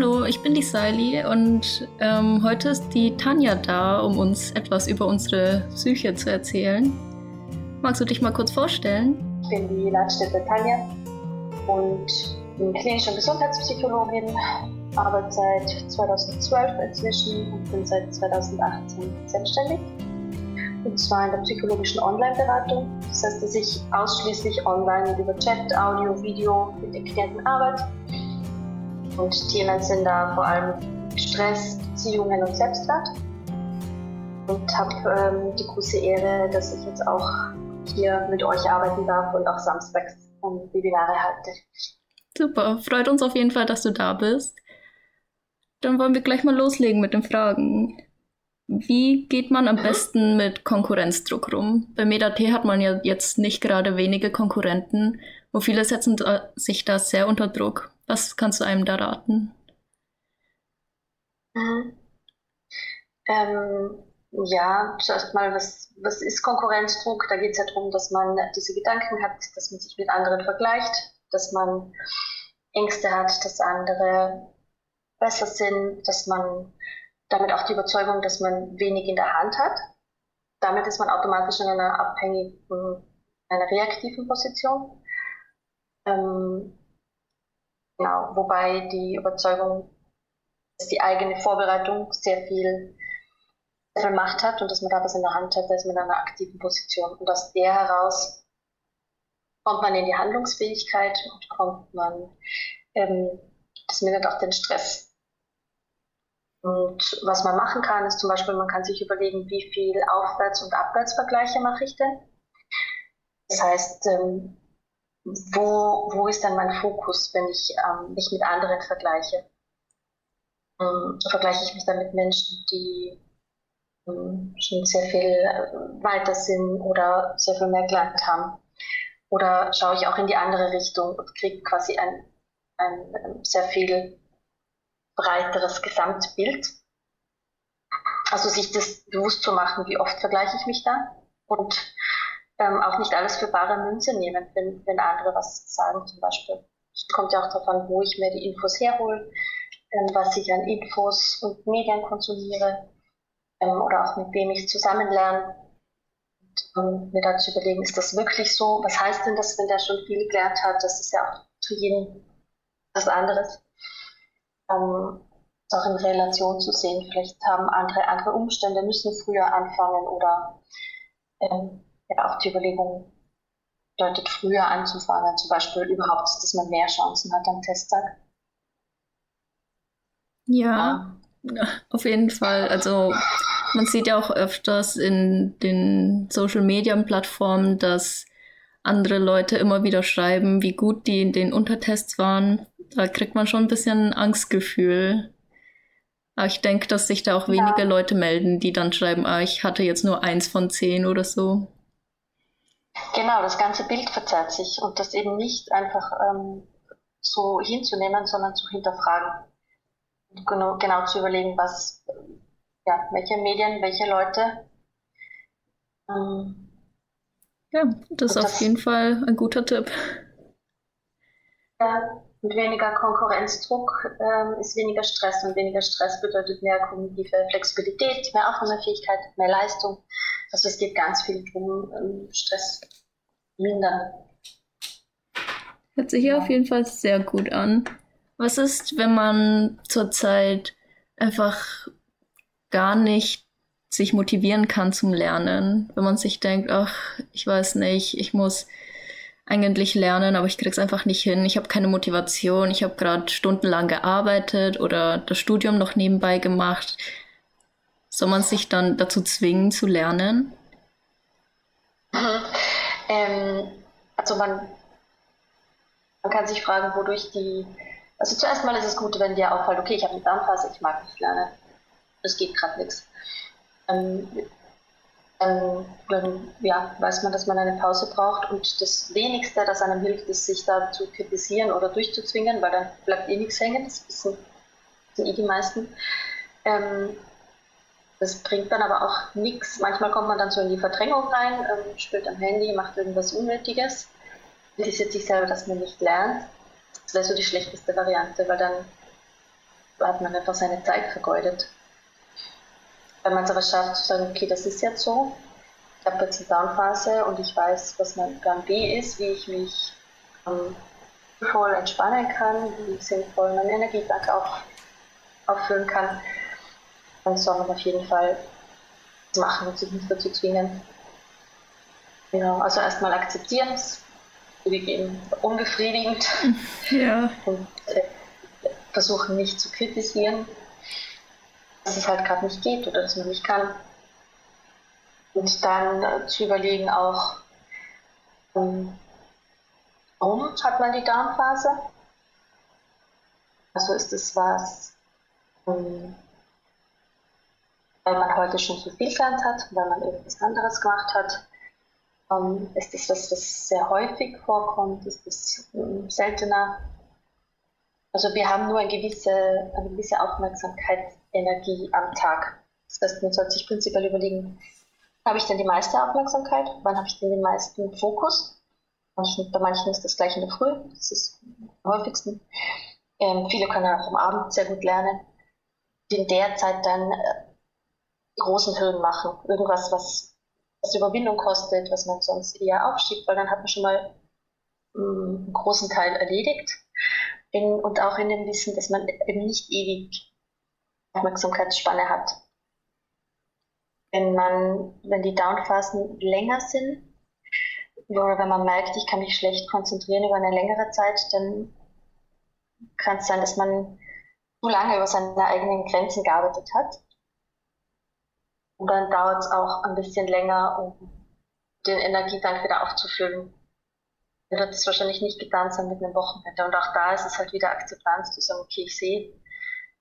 Hallo, ich bin die Sally und ähm, heute ist die Tanja da, um uns etwas über unsere Psyche zu erzählen. Magst du dich mal kurz vorstellen? Ich bin die Leitstätte Tanja und bin klinische Gesundheitspsychologin, arbeite seit 2012 inzwischen und bin seit 2018 selbstständig. Und zwar in der psychologischen Online-Beratung. Das heißt, dass ich ausschließlich online über Chat, Audio, Video mit den Klienten arbeite und Themen sind da vor allem Stress, Beziehungen und Selbstwert. Und habe ähm, die große Ehre, dass ich jetzt auch hier mit euch arbeiten darf und auch samstags ähm, Webinare halte. Super, freut uns auf jeden Fall, dass du da bist. Dann wollen wir gleich mal loslegen mit den Fragen. Wie geht man am besten mit Konkurrenzdruck rum? Bei MedaT hat man ja jetzt nicht gerade wenige Konkurrenten und viele setzen sich da sehr unter Druck. Was kannst du einem da raten? Mhm. Ähm, ja, zuerst mal, was, was ist Konkurrenzdruck? Da geht es ja darum, dass man diese Gedanken hat, dass man sich mit anderen vergleicht, dass man Ängste hat, dass andere besser sind, dass man damit auch die Überzeugung, dass man wenig in der Hand hat. Damit ist man automatisch in einer abhängigen, einer reaktiven Position. Ähm, Genau, wobei die Überzeugung, dass die eigene Vorbereitung sehr viel, sehr viel Macht hat und dass man da was in der Hand hat, da ist man in einer aktiven Position. Und aus der heraus kommt man in die Handlungsfähigkeit und kommt man, ähm, das mindert auch den Stress. Und was man machen kann, ist zum Beispiel, man kann sich überlegen, wie viel Aufwärts- und Abwärtsvergleiche mache ich denn. Das heißt, ähm, wo, wo ist dann mein Fokus, wenn ich ähm, mich mit anderen vergleiche? Ähm, vergleiche ich mich dann mit Menschen, die ähm, schon sehr viel äh, weiter sind oder sehr viel mehr gelernt haben? Oder schaue ich auch in die andere Richtung und kriege quasi ein, ein, ähm, sehr viel breiteres Gesamtbild? Also sich das bewusst zu machen, wie oft vergleiche ich mich da und ähm, auch nicht alles für bare Münze nehmen, wenn, wenn andere was sagen zum Beispiel. Es kommt ja auch darauf an, wo ich mir die Infos herhole, ähm, was ich an Infos und Medien konsumiere ähm, oder auch mit wem ich zusammen lerne. Und um mir dann zu überlegen, ist das wirklich so? Was heißt denn das, wenn der schon viel gelernt hat? Das ist ja auch für jeden was anderes. Ähm, auch in Relation zu sehen. Vielleicht haben andere andere Umstände, müssen früher anfangen oder ähm, ja auch die Überlegung bedeutet, früher anzufangen, zum Beispiel überhaupt, dass man mehr Chancen hat am Testtag. Ja, ja, auf jeden Fall. Also man sieht ja auch öfters in den Social-Media-Plattformen, dass andere Leute immer wieder schreiben, wie gut die in den Untertests waren. Da kriegt man schon ein bisschen Angstgefühl. Aber ich denke, dass sich da auch wenige ja. Leute melden, die dann schreiben, ah, ich hatte jetzt nur eins von zehn oder so. Genau, das ganze Bild verzerrt sich und das eben nicht einfach ähm, so hinzunehmen, sondern zu hinterfragen. Und genau, genau zu überlegen, was, ja, welche Medien, welche Leute. Ähm, ja, das ist auf das, jeden Fall ein guter Tipp. Ja, und weniger Konkurrenzdruck ähm, ist weniger Stress und weniger Stress bedeutet mehr kognitive Flexibilität, mehr Aufnahmefähigkeit, mehr Leistung. Also es geht ganz viel darum, ähm, Stress mindern. Hört sich hier ja. auf jeden Fall sehr gut an. Was ist, wenn man zurzeit einfach gar nicht sich motivieren kann zum Lernen? Wenn man sich denkt, ach, ich weiß nicht, ich muss eigentlich lernen, aber ich krieg's einfach nicht hin. Ich habe keine Motivation. Ich habe gerade stundenlang gearbeitet oder das Studium noch nebenbei gemacht. Soll man sich dann dazu zwingen zu lernen? Mhm. Ähm, also man, man kann sich fragen, wodurch die. Also zuerst mal ist es gut, wenn dir auffällt, okay, ich habe eine Darmphase, ich mag nicht lernen. Es geht gerade nichts. Ähm, dann, dann ja, weiß man, dass man eine Pause braucht und das Wenigste, das einem hilft, ist, sich da zu kritisieren oder durchzuzwingen, weil dann bleibt eh nichts hängen, das wissen, wissen eh die meisten. Ähm, das bringt dann aber auch nichts. Manchmal kommt man dann so in die Verdrängung rein, ähm, spielt am Handy, macht irgendwas Unnötiges, interessiert sich selber, dass man nicht lernt. Das wäre so die schlechteste Variante, weil dann hat man einfach seine Zeit vergeudet. Wenn man es aber schafft zu sagen, okay, das ist jetzt so, ich habe jetzt eine Downphase und ich weiß, was mein Plan B ist, wie ich mich ähm, voll entspannen kann, wie ich sinnvoll meinen Energietank auch auffüllen kann, dann soll man auf jeden Fall das machen und sich nicht dazu zwingen. Genau, also erstmal akzeptieren, es zugegeben unbefriedigend. Ja. Und äh, versuchen nicht zu kritisieren, dass es halt gerade nicht geht oder dass man nicht kann. Und dann äh, zu überlegen auch, ähm, warum hat man die Darmphase? Also ist es was, ähm, weil man heute schon zu viel gelernt hat, weil man irgendwas anderes gemacht hat? Ähm, ist das was, was sehr häufig vorkommt? Ist ähm, seltener? Also wir haben nur eine gewisse, eine gewisse Aufmerksamkeitsenergie am Tag. Das heißt, man sollte sich prinzipiell überlegen, habe ich denn die meiste Aufmerksamkeit? Wann habe ich denn den meisten Fokus? bei manchen ist das gleich in der Früh, das ist am häufigsten. Ähm, viele können auch am Abend sehr gut lernen. In der Zeit dann äh, großen Hürden machen. Irgendwas, was, was Überwindung kostet, was man sonst eher aufschiebt, weil dann hat man schon mal mh, mm, einen großen Teil erledigt in, und auch in dem Wissen, dass man eben nicht ewig Aufmerksamkeitsspanne hat. Wenn man, wenn die Downphasen länger sind, oder wenn man merkt, ich kann mich schlecht konzentrieren über eine längere Zeit, dann kann es sein, dass man zu lange über seine eigenen Grenzen gearbeitet hat. Und dann dauert es auch ein bisschen länger, um den Energietank wieder aufzufüllen wird es wahrscheinlich nicht getan sein mit einem Wochenende. Und auch da ist es halt wieder Akzeptanz zu sagen, okay, ich sehe,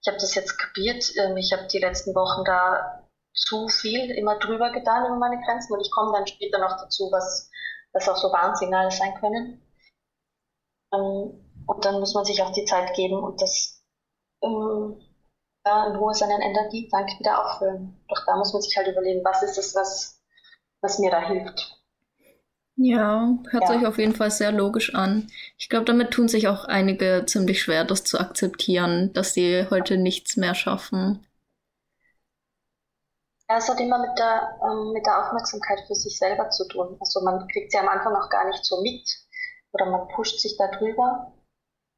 ich habe das jetzt kapiert, ähm, ich habe die letzten Wochen da zu viel immer drüber getan über meine Grenzen und ich komme dann später noch dazu, was, was auch so Warnsignale sein können. Ähm, und dann muss man sich auch die Zeit geben und das ähm, ja, in Ruhe seinen Energietank wieder auffüllen. Doch da muss man sich halt überlegen, was ist es, was, was mir da hilft. Ja, hört ja. sich auf jeden Fall sehr logisch an. Ich glaube, damit tun sich auch einige ziemlich schwer, das zu akzeptieren, dass sie heute nichts mehr schaffen. Ja, es hat immer mit der, ähm, mit der Aufmerksamkeit für sich selber zu tun. Also man kriegt sie am Anfang auch gar nicht so mit oder man pusht sich da drüber.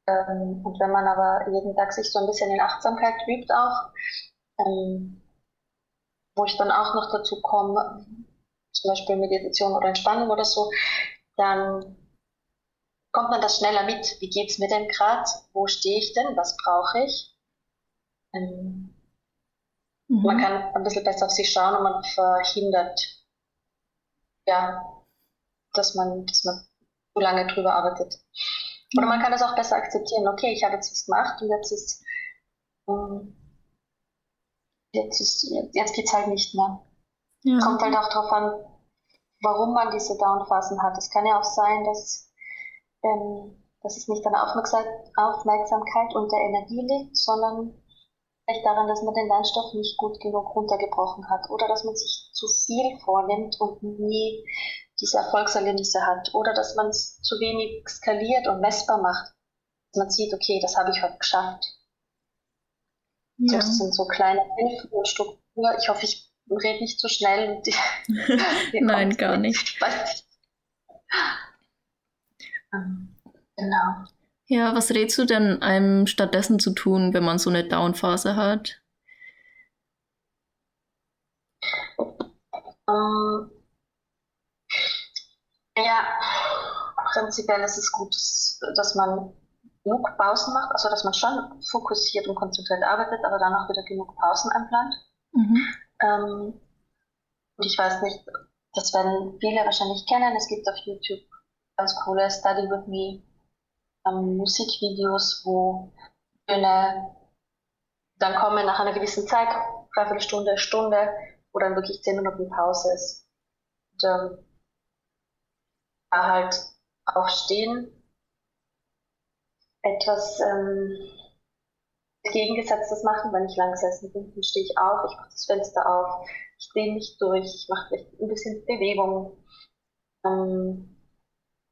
Ähm, und wenn man aber jeden Tag sich so ein bisschen in Achtsamkeit übt auch, ähm, wo ich dann auch noch dazu komme, zum Beispiel Meditation oder Entspannung oder so, dann kommt man das schneller mit. Wie geht es mir denn gerade? Wo stehe ich denn? Was brauche ich? Ähm, mhm. Man kann ein bisschen besser auf sich schauen und man verhindert, ja, dass man, dass man zu lange drüber arbeitet. Oder man kann das auch besser akzeptieren. Okay, ich habe jetzt was gemacht und jetzt ist, ähm, jetzt ist, jetzt geht's halt nicht mehr. Ja. Kommt halt auch darauf an, warum man diese Downphasen hat. Es kann ja auch sein, dass, ähm, dass es nicht an der Aufmerksamkeit und der Energie liegt, sondern vielleicht daran, dass man den Lernstoff nicht gut genug runtergebrochen hat oder dass man sich zu viel vornimmt und nie diese Erfolgserlebnisse hat oder dass man es zu wenig skaliert und messbar macht. Dass man sieht, okay, das habe ich heute geschafft. Ja. Das sind so kleine Hilfen und Strukturen. Ich hoffe, ich red nicht so schnell. Und die, Nein, gar nicht. Ähm, genau. Ja, was rätst du denn einem stattdessen zu tun, wenn man so eine Downphase hat? Um, ähm, ja, prinzipiell ist es gut, dass man genug Pausen macht, also dass man schon fokussiert und konzentriert arbeitet, aber dann auch wieder genug Pausen einplant. Mhm. Ähm, und ich weiß nicht, das werden viele wahrscheinlich kennen. Es gibt auf YouTube ganz coole Study with Me ähm, Musikvideos, wo Töne dann kommen nach einer gewissen Zeit, dreiviertel Stunde, Stunde, wo dann wirklich zehn Minuten Pause ist. Und ähm, da halt aufstehen, etwas ähm, Gegengesetztes machen. Wenn ich lang gesessen bin, dann stehe ich auf, ich mache das Fenster auf, ich drehe mich durch, ich mache vielleicht ein bisschen Bewegung. Ähm,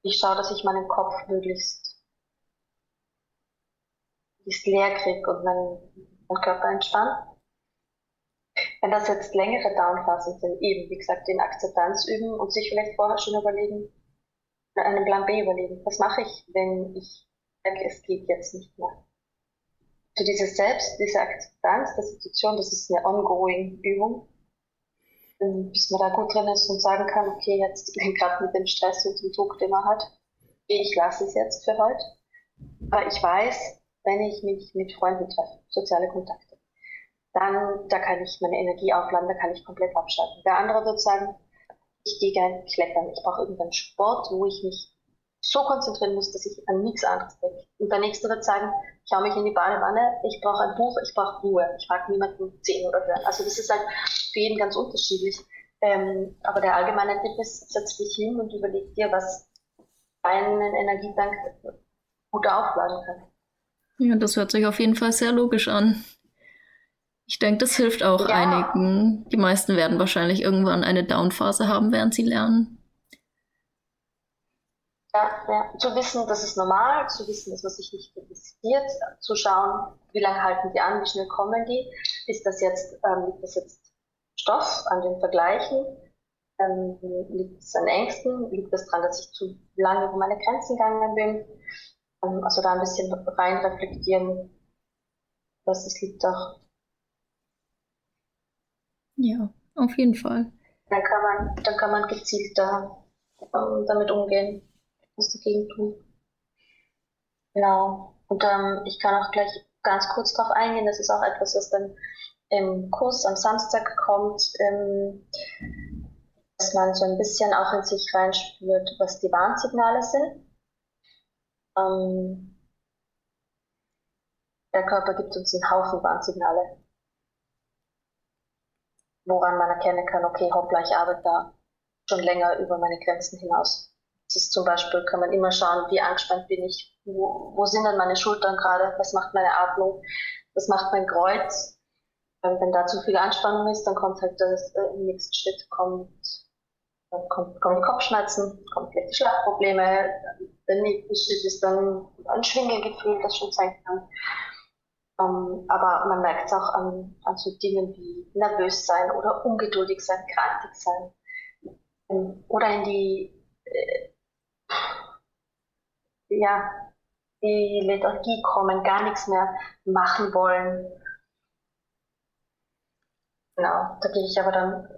ich schaue, dass ich meinen Kopf möglichst, möglichst leer kriege und mein, und Körper entspannt. Wenn das jetzt längere Downphasen sind, eben, wie gesagt, den Akzeptanz üben und sich vielleicht vorher schon überlegen, einen Plan B überlegen. Was mache ich, wenn ich merke, es geht jetzt nicht mehr? So dieses Selbst, diese Akzeptanz der Situation, das ist eine ongoing Übung, bis man da gut drin ist und sagen kann, okay, jetzt gerade mit dem Stress und dem Druck, den man hat, ich lasse es jetzt für heute. Aber ich weiß, wenn ich mich mit Freunden treffe, soziale Kontakte, dann da kann ich meine Energie aufladen, da kann ich komplett abschalten. Der andere wird sagen, ich gehe gerne klettern, ich brauche irgendeinen Sport, wo ich mich so konzentrieren muss, dass ich an nichts anderes denke. Und der nächste wird sagen, ich hau mich in die Badewanne, ich brauche ein Buch, ich brauche Ruhe, ich mag niemanden sehen oder hören. Also das ist halt für jeden ganz unterschiedlich. Ähm, aber der allgemeine Tipp ist, setz dich hin und überleg dir, was deinen Energietank gut aufladen kann. Ja, das hört sich auf jeden Fall sehr logisch an. Ich denke, das hilft auch ja. einigen. Die meisten werden wahrscheinlich irgendwann eine Downphase haben, während sie lernen. Ja, zu wissen, das ist normal, zu wissen, dass man sich nicht interessiert, zu schauen, wie lange halten die an, wie schnell kommen die, ist das jetzt, ähm, liegt das jetzt Stoff an den Vergleichen, ähm, liegt es an Ängsten, liegt es daran, dass ich zu lange über meine Grenzen gegangen bin, ähm, also da ein bisschen rein reflektieren, was es liegt auch ja, auf jeden Fall. Dann kann man, dann kann man gezielter ähm, damit umgehen, was dagegen tun. Genau. Und ähm, ich kann auch gleich ganz kurz darauf eingehen, das ist auch etwas, was dann im Kurs am Samstag kommt, ähm, dass man so ein bisschen auch in sich reinspürt, was die Warnsignale sind. Ähm, der Körper gibt uns einen Haufen Warnsignale woran man erkennen kann, okay, hoppla, ich arbeite da schon länger über meine Grenzen hinaus. Das ist zum Beispiel, kann man immer schauen, wie angespannt bin ich, wo, wo sind denn meine Schultern gerade, was macht meine Atmung, was macht mein Kreuz. Wenn da zu viel Anspannung ist, dann kommt halt das, äh, im nächsten Schritt kommt, dann kommt, kommen Kopfschmerzen, vielleicht Schlafprobleme, der nächste Schritt ist dann ein Schwindelgefühl, das schon sein kann. Ähm, aber man merkt es auch an, an so Dingen wie nervös sein oder ungeduldig sein, krantig sein. Ähm, oder in die, äh, ja, die Lethargie kommen, gar nichts mehr machen wollen. Genau, da gehe ich aber dann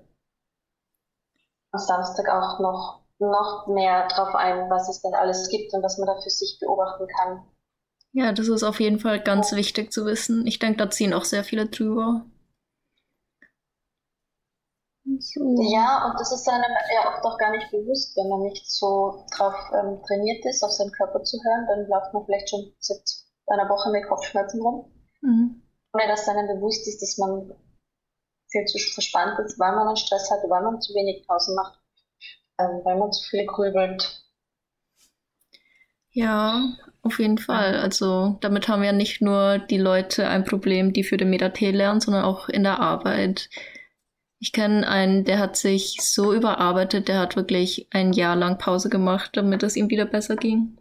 am Samstag auch noch, noch mehr drauf ein, was es denn alles gibt und was man da für sich beobachten kann. Ja, das ist auf jeden Fall ganz wichtig zu wissen. Ich denke, da ziehen auch sehr viele drüber. So. Ja, und das ist einem ja oft auch gar nicht bewusst, wenn man nicht so drauf ähm, trainiert ist, auf seinen Körper zu hören, dann läuft man vielleicht schon seit einer Woche mit Kopfschmerzen rum. Mhm. Ohne dass einem bewusst ist, dass man viel zu verspannt ist, weil man einen Stress hat, weil man zu wenig Pausen macht, ähm, weil man zu viel grübelt. Ja, auf jeden Fall. Also damit haben ja nicht nur die Leute ein Problem, die für den MetaT lernen, sondern auch in der Arbeit. Ich kenne einen, der hat sich so überarbeitet, der hat wirklich ein Jahr lang Pause gemacht, damit es ihm wieder besser ging.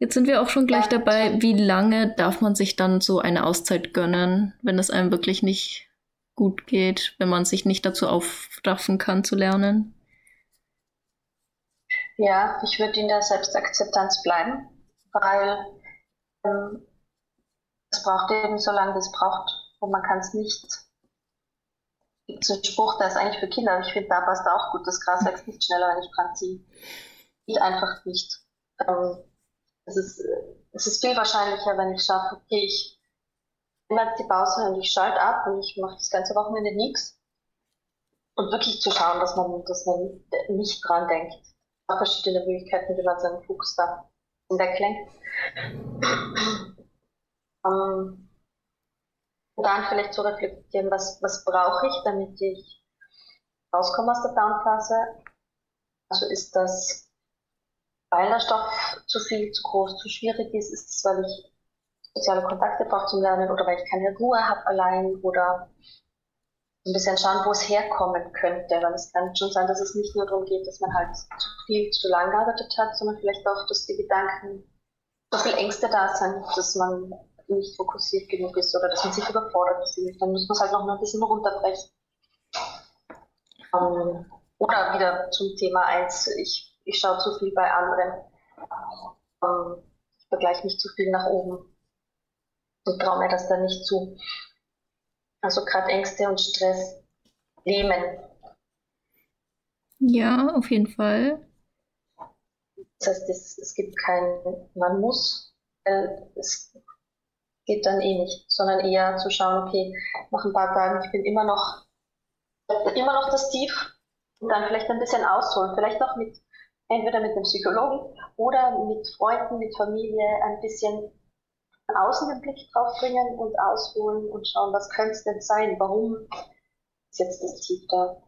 Jetzt sind wir auch schon gleich dabei, wie lange darf man sich dann so eine Auszeit gönnen, wenn es einem wirklich nicht gut geht, wenn man sich nicht dazu aufraffen kann zu lernen? Ja, ich würde in der Selbstakzeptanz bleiben weil ähm, es braucht eben so lange, es braucht und man kann es nicht. Es gibt so einen Spruch, der ist eigentlich für Kinder, aber ich finde, da passt auch gut. Das Gras wächst nicht schneller, wenn ich dran ziehe. Geht einfach nicht. Ähm, es, ist, es ist viel wahrscheinlicher, wenn ich schaffe, okay, ich nehme jetzt die Pause und ich schalte ab und ich mache das ganze Wochenende nichts. Und wirklich zu schauen, dass man, dass man nicht dran denkt. Es gibt verschiedene Möglichkeiten, wie man seinen Fokus da weglenkt. Ähm, dann vielleicht zu reflektieren, was, was brauche ich, damit ich rauskomme aus der Downphase. Also ist das, weil der Stoff zu viel, zu groß, zu schwierig ist, ist es, weil ich soziale Kontakte brauche zum Lernen oder weil ich keine Ruhe habe allein oder ein bisschen schauen, wo es herkommen könnte, weil es kann schon sein, dass es nicht nur darum geht, dass man halt zu viel, zu lang gearbeitet hat, sondern vielleicht auch, dass die Gedanken so viel Ängste da sind, dass man nicht fokussiert genug ist oder dass man sich überfordert fühlt. Dann muss man es halt noch mal ein bisschen runterbrechen. Ähm, oder wieder zum Thema 1, ich, ich schaue zu viel bei anderen. Ähm, ich vergleiche mich zu viel nach oben und traue mir das dann nicht zu. Also gerade Ängste und Stress lähmen. Ja, auf jeden Fall. Das heißt, es, es gibt kein, man muss, weil es geht dann eh nicht, sondern eher zu schauen, okay, nach ein paar Tagen, ich bin immer noch, immer noch das Tief und dann vielleicht ein bisschen ausholen, vielleicht auch mit, entweder mit einem Psychologen oder mit Freunden, mit Familie ein bisschen außen den Blick drauf bringen und ausholen und schauen, was könnte es denn sein, warum ist jetzt das Tief da.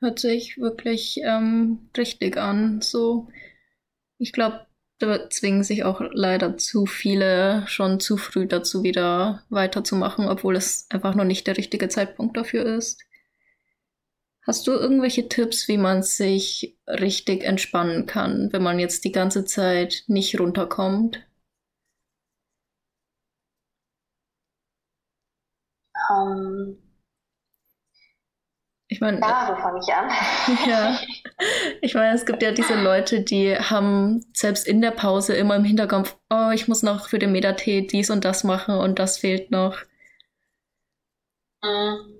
Hört sich wirklich ähm, richtig an. So, ich glaube, zwingen sich auch leider zu viele schon zu früh dazu, wieder weiterzumachen, obwohl es einfach noch nicht der richtige Zeitpunkt dafür ist. Hast du irgendwelche Tipps, wie man sich richtig entspannen kann, wenn man jetzt die ganze Zeit nicht runterkommt? Um, ähm, ich meine. Ja, wo fange ich an? ja. Ich meine, es gibt ja diese Leute, die haben selbst in der Pause immer im Hinterkopf, oh, ich muss noch für den Medatee dies und das machen und das fehlt noch. Mhm.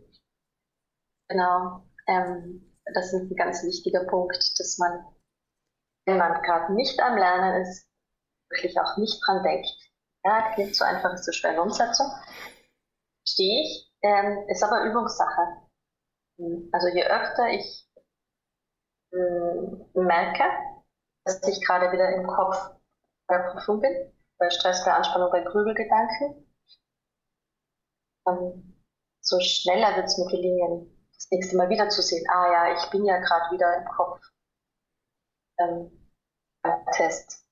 Genau. Ähm, das ist ein ganz wichtiger Punkt, dass man, wenn man gerade nicht am Lernen ist, wirklich auch nicht dran denkt. Ja, klingt so einfach, ist so schwer in Umsetzung. Verstehe ich. Ähm, ist aber Übungssache. Also je öfter ich äh, merke, dass ich gerade wieder im Kopf bei Prüfung bin, bei Stress, bei Anspannung, bei Grübelgedanken, so schneller wird es mir gelingen, das nächste Mal wieder zu sehen, ah ja, ich bin ja gerade wieder im Kopf ähm, beim Test.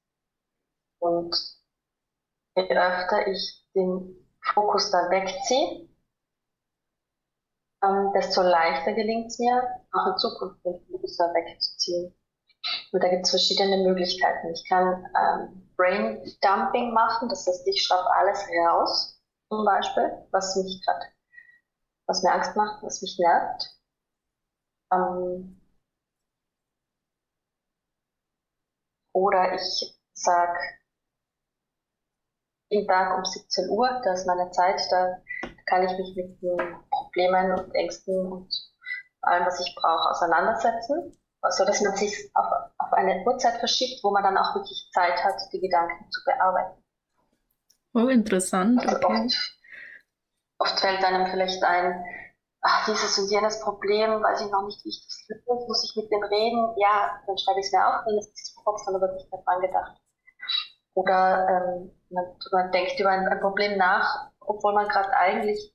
Und je öfter ich den Fokus dann wegziehe, ähm, desto leichter gelingt es mir, auch in Zukunft den Fokus wegzuziehen. Und da gibt es verschiedene Möglichkeiten. Ich kann ähm, Brain Dumping machen, das heißt, ich schreibe alles raus, zum Beispiel, was mich gerade, was mir Angst macht, was mich nervt. Ähm, oder ich sage, jeden Tag um 17 Uhr, da ist meine Zeit, da kann ich mich mit den Problemen und Ängsten und allem, was ich brauche, auseinandersetzen, so dass man sich auf, auf eine Uhrzeit verschiebt, wo man dann auch wirklich Zeit hat, die Gedanken zu bearbeiten. Oh, interessant. Also okay. oft, oft fällt einem vielleicht ein, ach, dieses und jenes Problem, weiß ich noch nicht, wie ich das löse, muss ich mit dem reden? Ja, dann schreibe ich es mir auf, dann ist es Kopf, dann wird nicht mehr dran gedacht. Oder ähm, man, man denkt über ein, ein Problem nach, obwohl man gerade eigentlich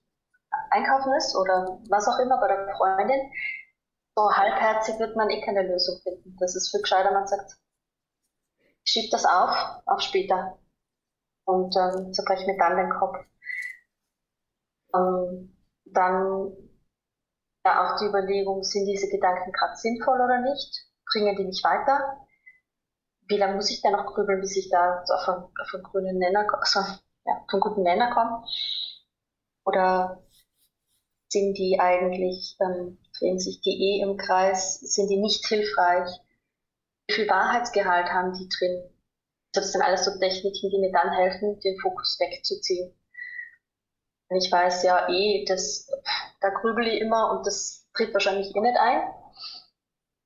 einkaufen ist oder was auch immer bei der Freundin, so halbherzig wird man eh keine Lösung finden. Das ist viel gescheiter, man sagt, schiebt das auf, auf später und ähm, zerbreche mir dann den Kopf. Ähm, dann ja auch die Überlegung, sind diese Gedanken gerade sinnvoll oder nicht? Bringen die mich weiter? Wie lange muss ich denn noch grübeln, bis ich da auf einen, auf einen grünen Nenner, also, ja, auf einen guten Nenner komme? Oder sind die eigentlich, ähm, drehen sich die eh im Kreis, sind die nicht hilfreich? Wie viel Wahrheitsgehalt haben die drin? Das sind alles so Techniken, die mir dann helfen, den Fokus wegzuziehen. Wenn ich weiß, ja, eh, das, da grübel ich immer und das tritt wahrscheinlich eh nicht ein,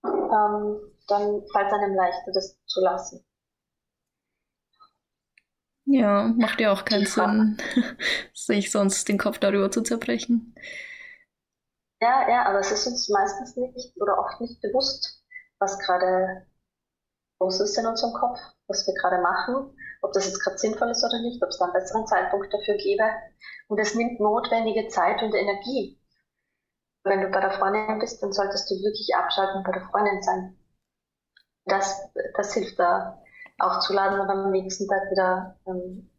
ähm, dann fällt es einem leichter, das zu lassen. Ja, macht ja auch keinen Sinn, sich sonst den Kopf darüber zu zerbrechen. Ja, ja, aber es ist uns meistens nicht oder oft nicht bewusst, was gerade los ist in unserem Kopf, was wir gerade machen, ob das jetzt gerade sinnvoll ist oder nicht, ob es da einen besseren Zeitpunkt dafür gäbe. Und es nimmt notwendige Zeit und Energie. Wenn du bei der Freundin bist, dann solltest du wirklich abschalten und bei der Freundin sein. Das, das hilft da aufzuladen und am nächsten Tag wieder ähm,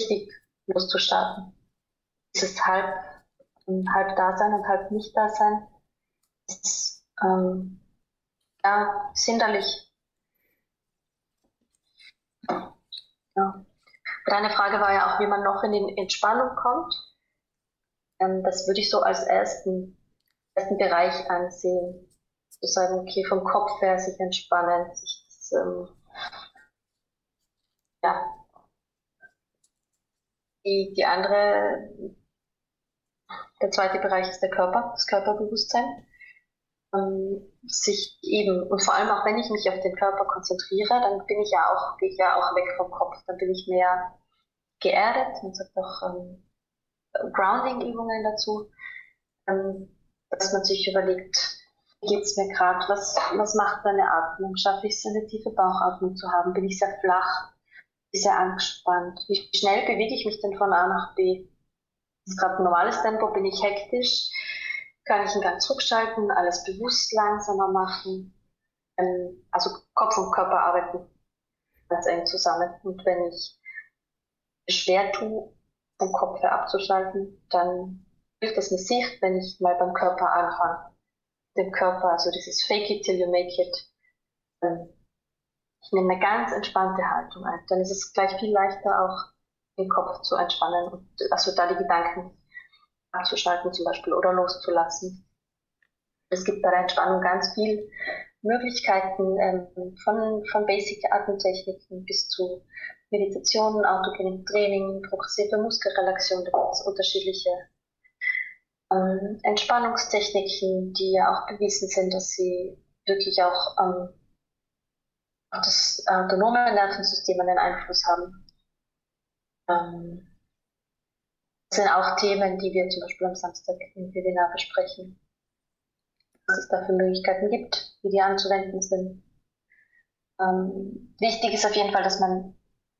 richtig loszustarten. Dieses halb halb da sein und halb nicht da sein, ist ähm, ja hinderlich. Ja. Deine Frage war ja auch, wie man noch in die Entspannung kommt. Ähm, das würde ich so als ersten, ersten Bereich ansehen. Zu sagen, okay, vom Kopf her sich entspannen, sich das, ähm, ja. Die, die andere, der zweite Bereich ist der Körper, das Körperbewusstsein. Ähm, sich eben, und vor allem auch wenn ich mich auf den Körper konzentriere, dann bin ich ja auch, gehe ich ja auch weg vom Kopf, dann bin ich mehr geerdet, man sagt auch ähm, Grounding-Übungen dazu, ähm, dass man sich überlegt, wie geht es mir gerade, was, was macht meine Atmung, schaffe ich es, eine tiefe Bauchatmung zu haben, bin ich sehr flach, wie sehr angespannt, wie schnell bewege ich mich denn von A nach B. Ist gerade ein normales Tempo, bin ich hektisch, kann ich einen Gang zurückschalten, alles bewusst langsamer machen. Ähm, also Kopf und Körper arbeiten ganz eng zusammen. Und wenn ich schwer tue, vom Kopf her abzuschalten, dann hilft das massiv, wenn ich mal beim Körper anfange. Dem Körper, also dieses Fake it till you make it. Ähm, ich nehme eine ganz entspannte Haltung ein. Dann ist es gleich viel leichter auch den Kopf zu entspannen also da die Gedanken abzuschalten zum Beispiel oder loszulassen. Es gibt bei der Entspannung ganz viele Möglichkeiten ähm, von, von Basic-Atemtechniken bis zu Meditationen, autogenem Training, progressive Muskelrelaxation, da gibt es unterschiedliche ähm, Entspannungstechniken, die ja auch bewiesen sind, dass sie wirklich auch ähm, auf das autonome Nervensystem einen Einfluss haben. Ähm, das sind auch Themen, die wir zum Beispiel am Samstag im Webinar besprechen. Was es da für Möglichkeiten gibt, wie die anzuwenden sind. Ähm, wichtig ist auf jeden Fall, dass man,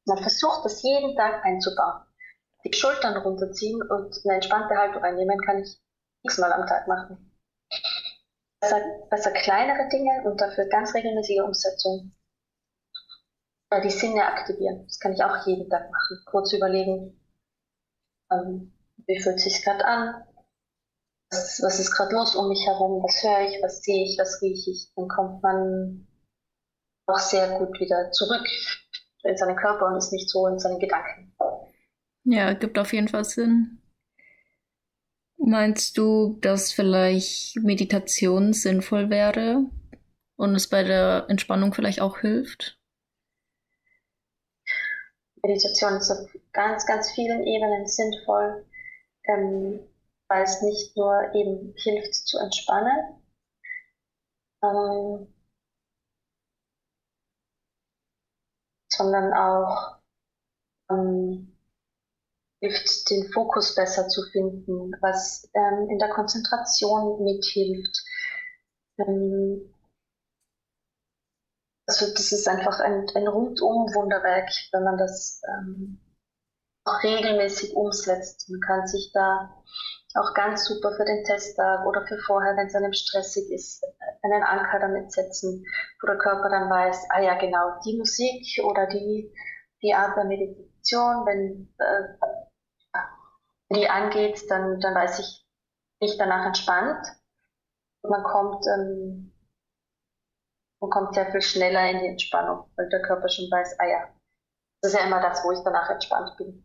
man versucht, das jeden Tag einzubauen. Die Schultern runterziehen und eine entspannte Haltung einnehmen, kann ich x-mal am Tag machen. Besser, besser kleinere Dinge und dafür ganz regelmäßige Umsetzung. Die Sinne aktivieren. Das kann ich auch jeden Tag machen. Kurz überlegen, ähm, wie fühlt sich gerade an? Was, was ist gerade los um mich herum? Was höre ich? Was sehe ich? Was rieche ich? Dann kommt man auch sehr gut wieder zurück in seinen Körper und ist nicht so in seinen Gedanken. Ja, gibt auf jeden Fall Sinn. Meinst du, dass vielleicht Meditation sinnvoll wäre und es bei der Entspannung vielleicht auch hilft? Meditation ist auf ganz, ganz vielen Ebenen sinnvoll, ähm, weil es nicht nur eben hilft zu entspannen, ähm, sondern auch ähm, hilft, den Fokus besser zu finden, was ähm, in der Konzentration mithilft. Ähm, also das ist einfach ein, ein Rundum-Wunderwerk, wenn man das ähm, auch regelmäßig umsetzt. Man kann sich da auch ganz super für den Testtag oder für vorher, wenn es einem stressig ist, einen Anker damit setzen, wo der Körper dann weiß, ah ja genau, die Musik oder die, die Art der Meditation, wenn äh, die angeht, dann, dann weiß ich, bin ich danach entspannt. Man kommt ähm, und kommt sehr viel schneller in die Entspannung, weil der Körper schon weiß, ah ja, das ist ja immer das, wo ich danach entspannt bin.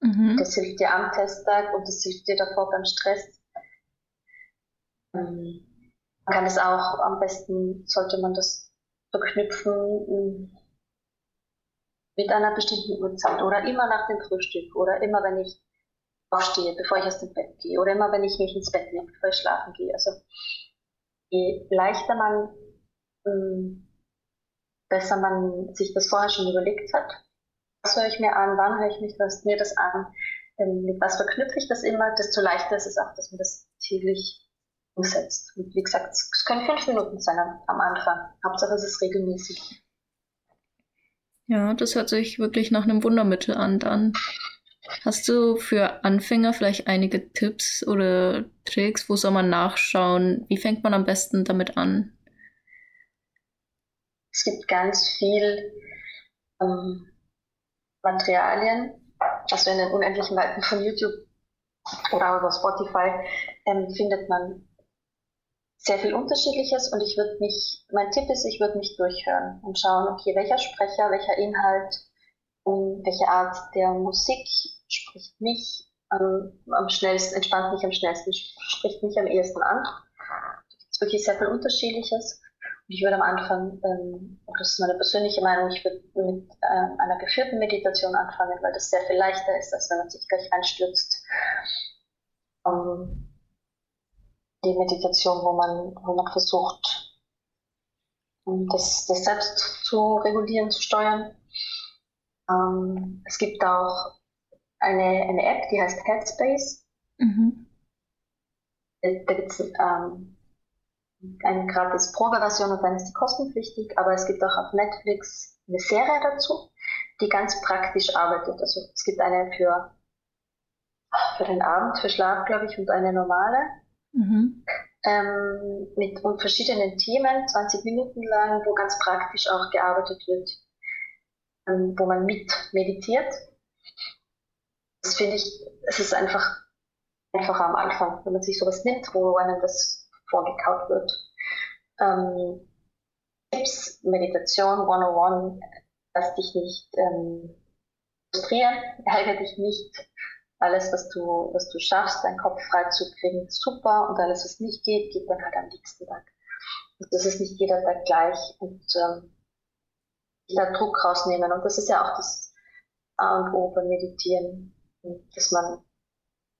Mhm. Das hilft dir am Testtag und das hilft dir davor beim Stress. Ähm, man kann es auch, am besten sollte man das verknüpfen ähm, mit einer bestimmten Uhrzeit oder immer nach dem Frühstück oder immer, wenn ich aufstehe, bevor ich aus dem Bett gehe oder immer, wenn ich mich ins Bett lege, bevor ich schlafen gehe. Also je leichter man besser man sich das vorher schon überlegt hat. Was höre ich mir an, wann höre ich mich das, mir das an, ähm, mit was verknüpfe ich das immer, desto leichter ist es auch, dass man das täglich umsetzt. Und wie gesagt, es können fünf Minuten sein am, am Anfang. Hauptsache es ist regelmäßig. Ja, das hört sich wirklich nach einem Wundermittel an dann. Hast du für Anfänger vielleicht einige Tipps oder Tricks? Wo soll man nachschauen? Wie fängt man am besten damit an? Es gibt ganz viel ähm, Materialien, also in den unendlichen Weiten von YouTube oder über Spotify ähm, findet man sehr viel Unterschiedliches und ich würde mich, mein Tipp ist, ich würde mich durchhören und schauen, okay, welcher Sprecher, welcher Inhalt um welche Art der Musik spricht mich am, am schnellsten, entspannt mich am schnellsten, spricht mich am ehesten an. Es ist wirklich sehr viel Unterschiedliches. Ich würde am Anfang, ähm, das ist meine persönliche Meinung, ich würde mit ähm, einer geführten Meditation anfangen, weil das sehr viel leichter ist, als wenn man sich gleich reinstürzt. Ähm, die Meditation, wo man, wo man versucht, das, das selbst zu regulieren, zu steuern. Ähm, es gibt auch eine, eine App, die heißt Headspace. Mhm. Da gibt es ähm, eine gratis Probeversion und dann ist die kostenpflichtig, aber es gibt auch auf Netflix eine Serie dazu, die ganz praktisch arbeitet. Also es gibt eine für, für den Abend, für Schlaf, glaube ich, und eine normale. Mhm. Ähm, mit verschiedenen Themen, 20 Minuten lang, wo ganz praktisch auch gearbeitet wird, ähm, wo man mit meditiert das finde ich, es ist einfach einfacher am Anfang, wenn man sich sowas nimmt, wo einem das vorgekaut wird. Ähm, Tipps, Meditation 101, lass dich nicht ähm, frustrieren, ärgere dich nicht. Alles, was du, was du schaffst, deinen Kopf frei zu kriegen, ist super und alles, was nicht geht, geht dann halt am nächsten Tag. Und das ist nicht jeder Tag gleich und ähm, da Druck rausnehmen. Und das ist ja auch das A und O beim Meditieren dass man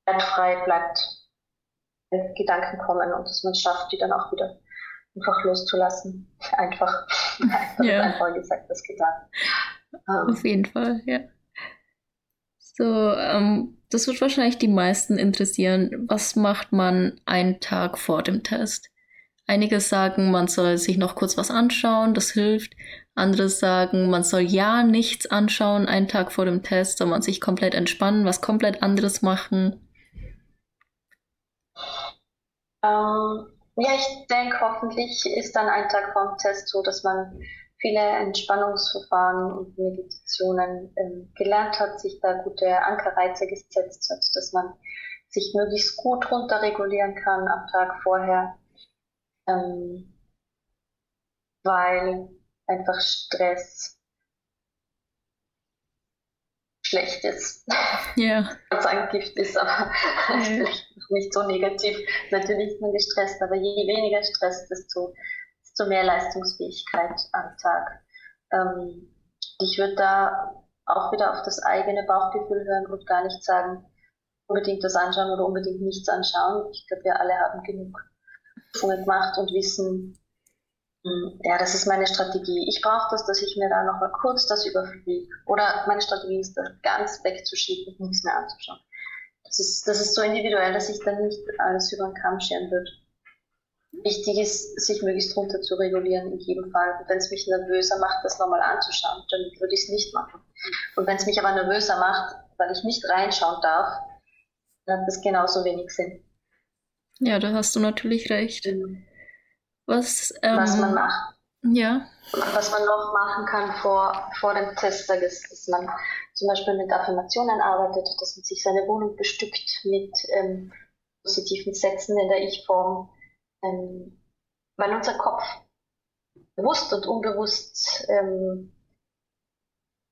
wertfrei bleibt, Gedanken kommen und dass man es schafft, die dann auch wieder einfach loszulassen. Einfach, einfach ja. einfach gesagt, das getan. Um. Auf jeden Fall, ja. So, ähm, das wird wahrscheinlich die meisten interessieren. Was macht man einen Tag vor dem Test? Einige sagen, man soll sich noch kurz was anschauen, das hilft. Andere sagen, man soll ja nichts anschauen einen Tag vor dem Test, soll man sich komplett entspannen, was komplett anderes machen. Ähm, ja, ich denke, hoffentlich ist dann ein Tag vor dem Test so, dass man viele Entspannungsverfahren und Meditationen ähm, gelernt hat, sich da gute Ankerreize gesetzt hat, dass man sich möglichst gut runterregulieren kann am Tag vorher. Ähm, weil einfach Stress schlecht ist. Ja. Was ein Gift ist, aber ja. vielleicht nicht so negativ. Natürlich ist man gestresst, aber je weniger Stress, desto, desto mehr Leistungsfähigkeit am Tag. Ähm, ich würde da auch wieder auf das eigene Bauchgefühl hören und gar nicht sagen, unbedingt das anschauen oder unbedingt nichts anschauen. Ich glaube, wir alle haben genug gemacht und wissen, ja, das ist meine Strategie. Ich brauche das, dass ich mir da nochmal kurz das überfliege. Oder meine Strategie ist, das ganz wegzuschieben und nichts mehr anzuschauen. Das ist, das ist so individuell, dass ich dann nicht alles über den Kamm scheren würde. Wichtig ist, sich möglichst runter zu regulieren in jedem Fall. Und wenn es mich nervöser macht, das nochmal anzuschauen, dann würde ich es nicht machen. Und wenn es mich aber nervöser macht, weil ich nicht reinschauen darf, dann hat das genauso wenig Sinn. Ja, da hast du natürlich recht. Mhm. Was, ähm, was man macht. Ja. Was man noch machen kann vor, vor dem Testtag ist, dass man zum Beispiel mit Affirmationen arbeitet, dass man sich seine Wohnung bestückt mit ähm, positiven Sätzen in der Ich-Form, ähm, weil unser Kopf bewusst und unbewusst ähm,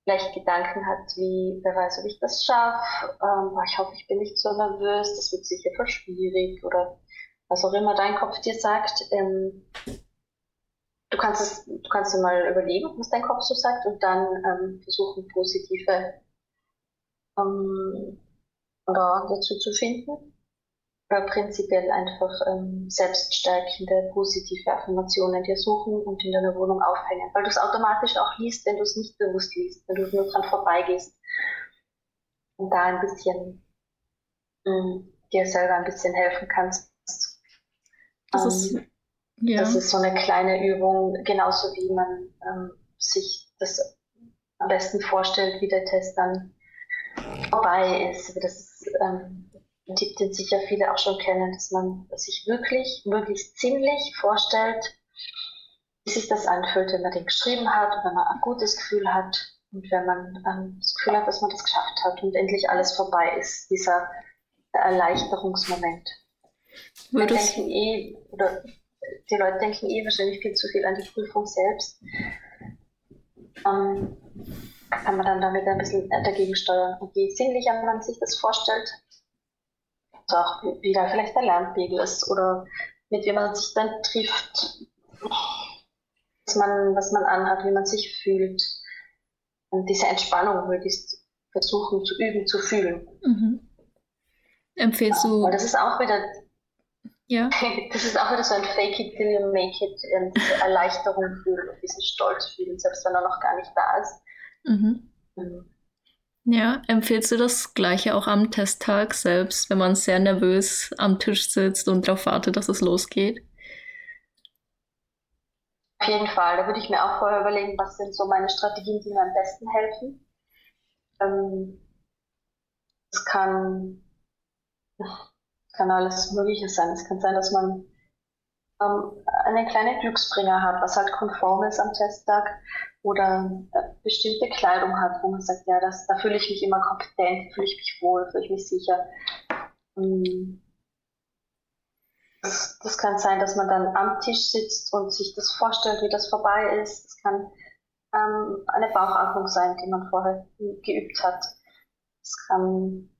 vielleicht Gedanken hat, wie, wer weiß, ob ich das schaffe, ähm, ich hoffe, ich bin nicht so nervös, das wird sicher voll schwierig oder was auch immer dein Kopf dir sagt. Ähm, du kannst es, du kannst dir mal überlegen, was dein Kopf so sagt und dann ähm, versuchen, positive ähm, oder dazu zu finden. Oder prinzipiell einfach ähm, selbststärkende, positive Affirmationen dir suchen und in deiner Wohnung aufhängen, weil du es automatisch auch liest, wenn du es nicht bewusst liest, wenn du nur dran vorbeigehst. Und da ein bisschen mh, mm, dir selber ein bisschen helfen kannst. Das, ähm, ist, ja. das ist so eine kleine Übung, genauso wie man ähm, sich das am besten vorstellt, wie der Test dann vorbei ist. Das ist ähm, ein Tipp, den sicher viele auch schon kennen, dass man sich wirklich, möglichst ziemlich vorstellt, wie sich das anfühlt, wenn man den geschrieben hat, wenn man ein gutes Gefühl hat und wenn man ähm, das Gefühl hat, dass man das geschafft hat und endlich alles vorbei ist, dieser Erleichterungsmoment. Würdest denken eh, oder die Leute denken eh wahrscheinlich viel zu viel an die Prüfung selbst. Ähm, kann man dann damit ein bisschen dagegen steuern. Und je sinnlicher man sich das vorstellt, also auch wie da vielleicht der Lärmpegel ist oder mit wem man sich dann trifft, was man, was man anhat, wie man sich fühlt. Und diese Entspannung möglichst versuchen zu üben, zu fühlen. Mhm. Empfehlst du. Aber das ist auch wieder. Ja. Das ist auch wieder so ein Fake it till you make it, ähm, diese Erleichterung fühlen und diesen Stolz fühlen, selbst wenn er noch gar nicht da ist. Mhm. Mhm. Ja, empfiehlst du das Gleiche auch am Testtag selbst, wenn man sehr nervös am Tisch sitzt und darauf wartet, dass es losgeht? Auf jeden Fall. Da würde ich mir auch vorher überlegen, was sind so meine Strategien, die mir am besten helfen. Ähm, es kann, kann alles Mögliche sein. Es kann sein, dass man ähm, einen kleinen Glücksbringer hat, was halt konform ist am Testtag oder äh, bestimmte Kleidung hat, wo man sagt, ja, das, da fühle ich mich immer kompetent, fühle ich mich wohl, fühle ich mich sicher. Ähm, das, das, kann sein, dass man dann am Tisch sitzt und sich das vorstellt, wie das vorbei ist. Es kann ähm, eine Bauchatmung sein, die man vorher geübt hat. Es kann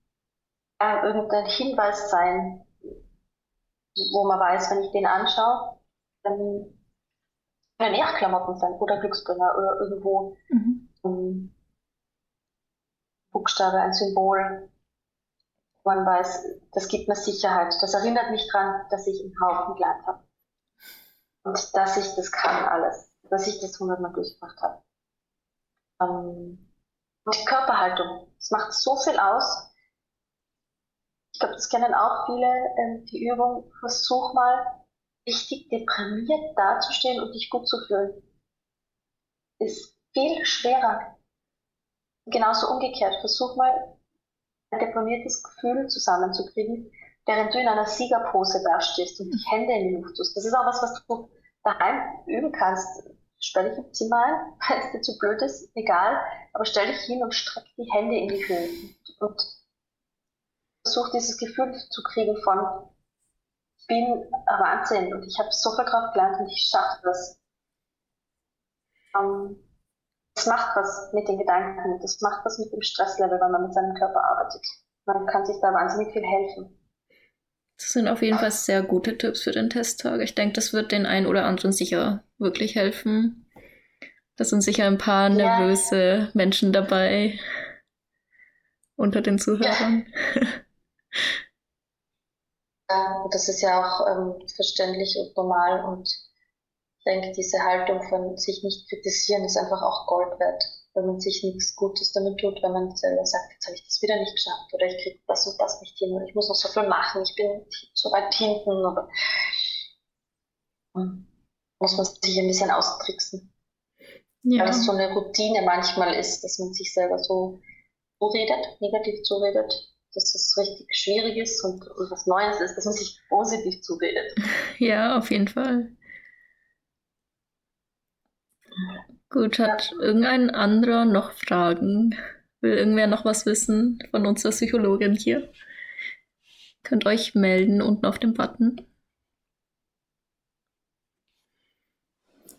äh, irgendein Hinweis sein, wo man weiß, wenn ich den anschaue, dann können Ehrklamotten sein oder Glücksbringer oder irgendwo mhm. ein Buchstabe, ein Symbol. Man weiß, das gibt mir Sicherheit. Das erinnert mich daran, dass ich einen Haufen gelernt habe. Und dass ich das kann alles. Dass ich das hundertmal durchgemacht habe. Ähm, und die Körperhaltung. Das macht so viel aus. Ich glaube, das kennen auch viele, ähm, die Übung. Versuch mal, richtig deprimiert dazustehen und dich gut zu fühlen. Ist viel schwerer. Genauso umgekehrt. Versuch mal, ein deprimiertes Gefühl zusammenzukriegen, während du in einer Siegerpose dastehst und die Hände in die Luft tust. Das ist auch was, was du daheim üben kannst. Stell dich im Zimmer ein, wenn es dir zu blöd ist, egal, aber stell dich hin und streck die Hände in die Höhe und versuch dieses Gefühl zu kriegen von, ich bin Wahnsinn und ich habe so viel Kraft gelernt und ich schaffe das. Ähm, das macht was mit den Gedanken, das macht was mit dem Stresslevel, wenn man mit seinem Körper arbeitet. Man kann sich da wahnsinnig viel helfen. Das sind auf jeden Fall sehr gute Tipps für den Testtag. Ich denke, das wird den einen oder anderen sicher wirklich helfen. Da sind sicher ein paar nervöse ja. Menschen dabei unter den Zuhörern. Ja, das ist ja auch ähm, verständlich und normal und ich denke, diese Haltung von sich nicht kritisieren ist einfach auch Gold wert, wenn man sich nichts Gutes damit tut, wenn man selber sagt, jetzt habe ich das wieder nicht geschafft oder ich kriege das und das nicht hin oder ich muss noch so viel machen, ich bin so weit hinten oder hm, muss man sich ein bisschen austricksen. Ja. Weil es so eine Routine manchmal ist, dass man sich selber so zuredet, negativ zuredet, dass das richtig schwierig ist und, und was Neues ist, dass man sich positiv zuredet. Ja, auf jeden Fall. Gut, hat ja. irgendein anderer noch Fragen? Will irgendwer noch was wissen von unserer Psychologin hier? Könnt euch melden unten auf dem Button.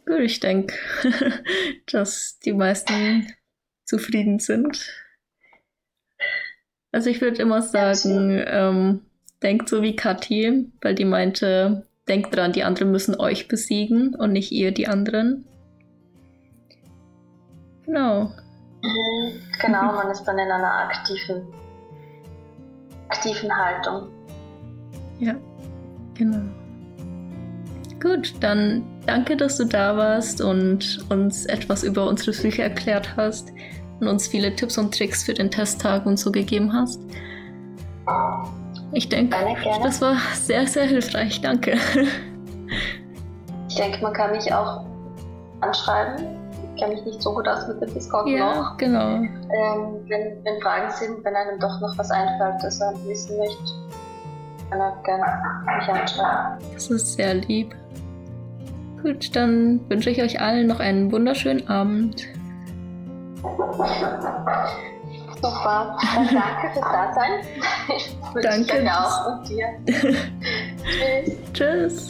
Gut, ich denke, dass die meisten zufrieden sind. Also ich würde immer sagen, ähm, denkt so wie Kathi, weil die meinte, denkt dran, die anderen müssen euch besiegen und nicht ihr die anderen. Genau. Mhm, genau, man ist dann in einer aktiven, aktiven Haltung. Ja, genau. Gut, dann danke, dass du da warst und uns etwas über unsere Psyche erklärt hast und uns viele Tipps und Tricks für den Testtag und so gegeben hast. Ich denke, das war sehr, sehr hilfreich. Danke. Ich denke, man kann mich auch anschreiben. Ich kenne mich nicht so gut aus mit dem Discord ja, noch. genau. Ähm, wenn, wenn, Fragen sind, wenn einem doch noch was einfällt, das er wissen möchte, kann er gerne mich anschreiben. Das ist sehr lieb. Gut, dann wünsche ich euch allen noch einen wunderschönen Abend. Super. Dann danke fürs Dasein. Danke. Ich auch und dir. Tschüss. Tschüss.